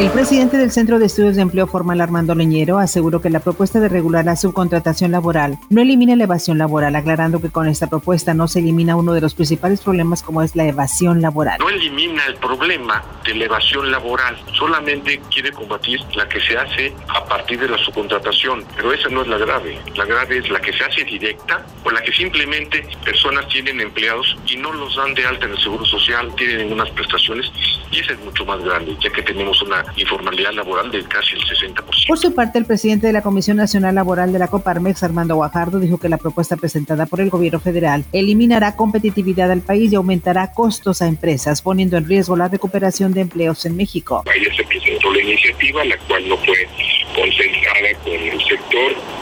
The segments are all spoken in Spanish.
El presidente del Centro de Estudios de Empleo Formal Armando Leñero aseguró que la propuesta de regular la subcontratación laboral no elimina la evasión laboral, aclarando que con esta propuesta no se elimina uno de los principales problemas como es la evasión laboral. No elimina el problema de la evasión laboral, solamente quiere combatir la que se hace a partir de la subcontratación, pero esa no es la grave. La grave es la que se hace directa o la que simplemente personas tienen empleados y no los dan de alta en el Seguro Social, tienen unas prestaciones y esa es mucho más grande, ya que tenemos una informalidad laboral de casi el 60%. Por su parte, el presidente de la Comisión Nacional Laboral de la Coparmex, Armando Guajardo, dijo que la propuesta presentada por el gobierno federal eliminará competitividad al país y aumentará costos a empresas, poniendo en riesgo la recuperación de empleos en México. Ayer se presentó la iniciativa, la cual no fue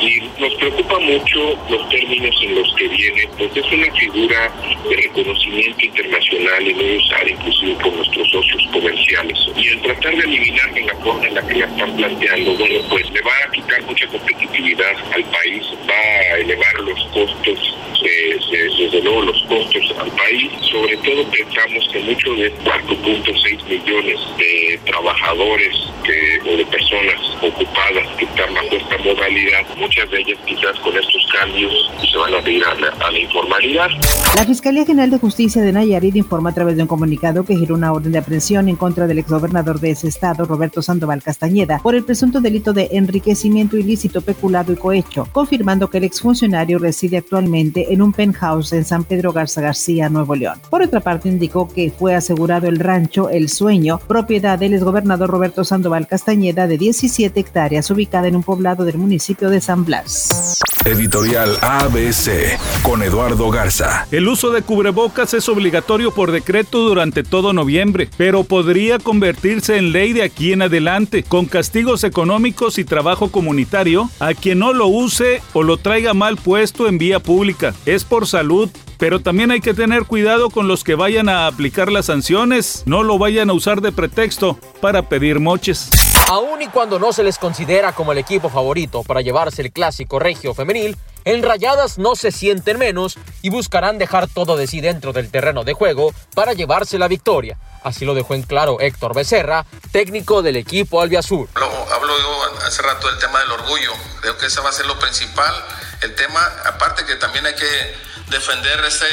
y nos preocupa mucho los términos en los que viene, porque es una figura de reconocimiento internacional y muy usada inclusive por nuestros socios comerciales. Y el tratar de eliminar en la forma en la que la están planteando, bueno, pues le va a quitar mucha competitividad al país, a elevar los costos, eh, desde luego los costos al país, sobre todo pensamos que muchos de 4.6 millones de trabajadores que, o de personas ocupadas que están bajo esta modalidad, muchas de ellas quizás con estos cambios se van a ir a la, a la informalidad. La Fiscalía General de Justicia de Nayarit informa a través de un comunicado que giró una orden de aprehensión en contra del exgobernador de ese estado, Roberto Sandoval Castañeda, por el presunto delito de enriquecimiento ilícito, peculado y cohecho, confirmando que el exfuncionario reside actualmente en un penthouse en San Pedro Garza García, Nuevo León. Por otra parte, indicó que fue asegurado el rancho El Sueño, propiedad del exgobernador Roberto Sandoval Castañeda, de 17 hectáreas, ubicada en un poblado del municipio de San Blas. Editorial ABC con Eduardo Garza. El uso de cubrebocas es obligatorio por decreto durante todo noviembre, pero podría convertirse en ley de aquí en adelante, con castigos económicos y trabajo comunitario a quien no lo use o lo traiga mal puesto en vía pública. Es por salud, pero también hay que tener cuidado con los que vayan a aplicar las sanciones, no lo vayan a usar de pretexto para pedir moches. Aun y cuando no se les considera como el equipo favorito para llevarse el clásico regio femenil, en Rayadas no se sienten menos y buscarán dejar todo de sí dentro del terreno de juego para llevarse la victoria. Así lo dejó en claro Héctor Becerra, técnico del equipo albiazul. Hablo, hablo yo hace rato del tema del orgullo. Creo que ese va a ser lo principal. El tema, aparte que también hay que defender ese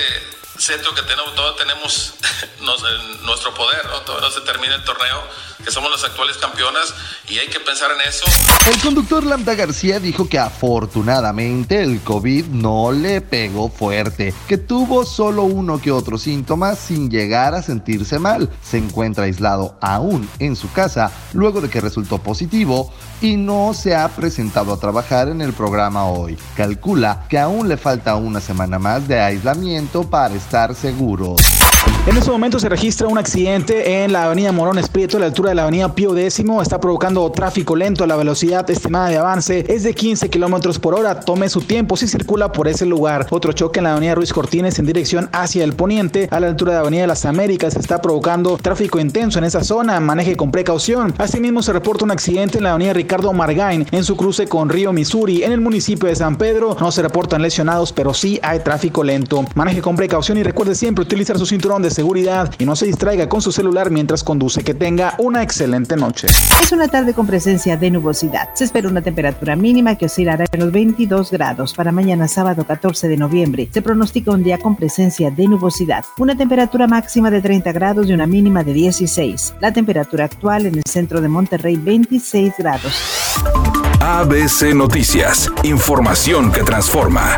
centro que tenemos, todos tenemos nos, nuestro poder, ¿no? Todavía no se termina el torneo, que somos las actuales campeonas y hay que pensar en eso. El conductor Lambda García dijo que afortunadamente el COVID no le pegó fuerte, que tuvo solo uno que otro síntoma sin llegar a sentirse mal. Se encuentra aislado aún en su casa luego de que resultó positivo y no se ha presentado a trabajar en el programa hoy. Calcula que aún le falta una semana más de aislamiento para estar seguros. En este momento se registra un accidente en la avenida Morón Espíritu, a la altura de la avenida Pío X. Está provocando tráfico lento. La velocidad estimada de avance es de 15 kilómetros por hora. Tome su tiempo si circula por ese lugar. Otro choque en la avenida Ruiz Cortines en dirección hacia el poniente, a la altura de la avenida Las Américas. Está provocando tráfico intenso en esa zona. Maneje con precaución. Asimismo, se reporta un accidente en la avenida Ricardo Margain en su cruce con Río Missouri en el municipio de San Pedro. No se reportan lesionados, pero sí hay tráfico lento. Maneje con precaución y recuerde siempre utilizar su cinturón de seguridad y no se distraiga con su celular mientras conduce. Que tenga una excelente noche. Es una tarde con presencia de nubosidad. Se espera una temperatura mínima que oscilará en los 22 grados. Para mañana sábado 14 de noviembre se pronostica un día con presencia de nubosidad. Una temperatura máxima de 30 grados y una mínima de 16. La temperatura actual en el centro de Monterrey 26 grados. ABC Noticias. Información que transforma.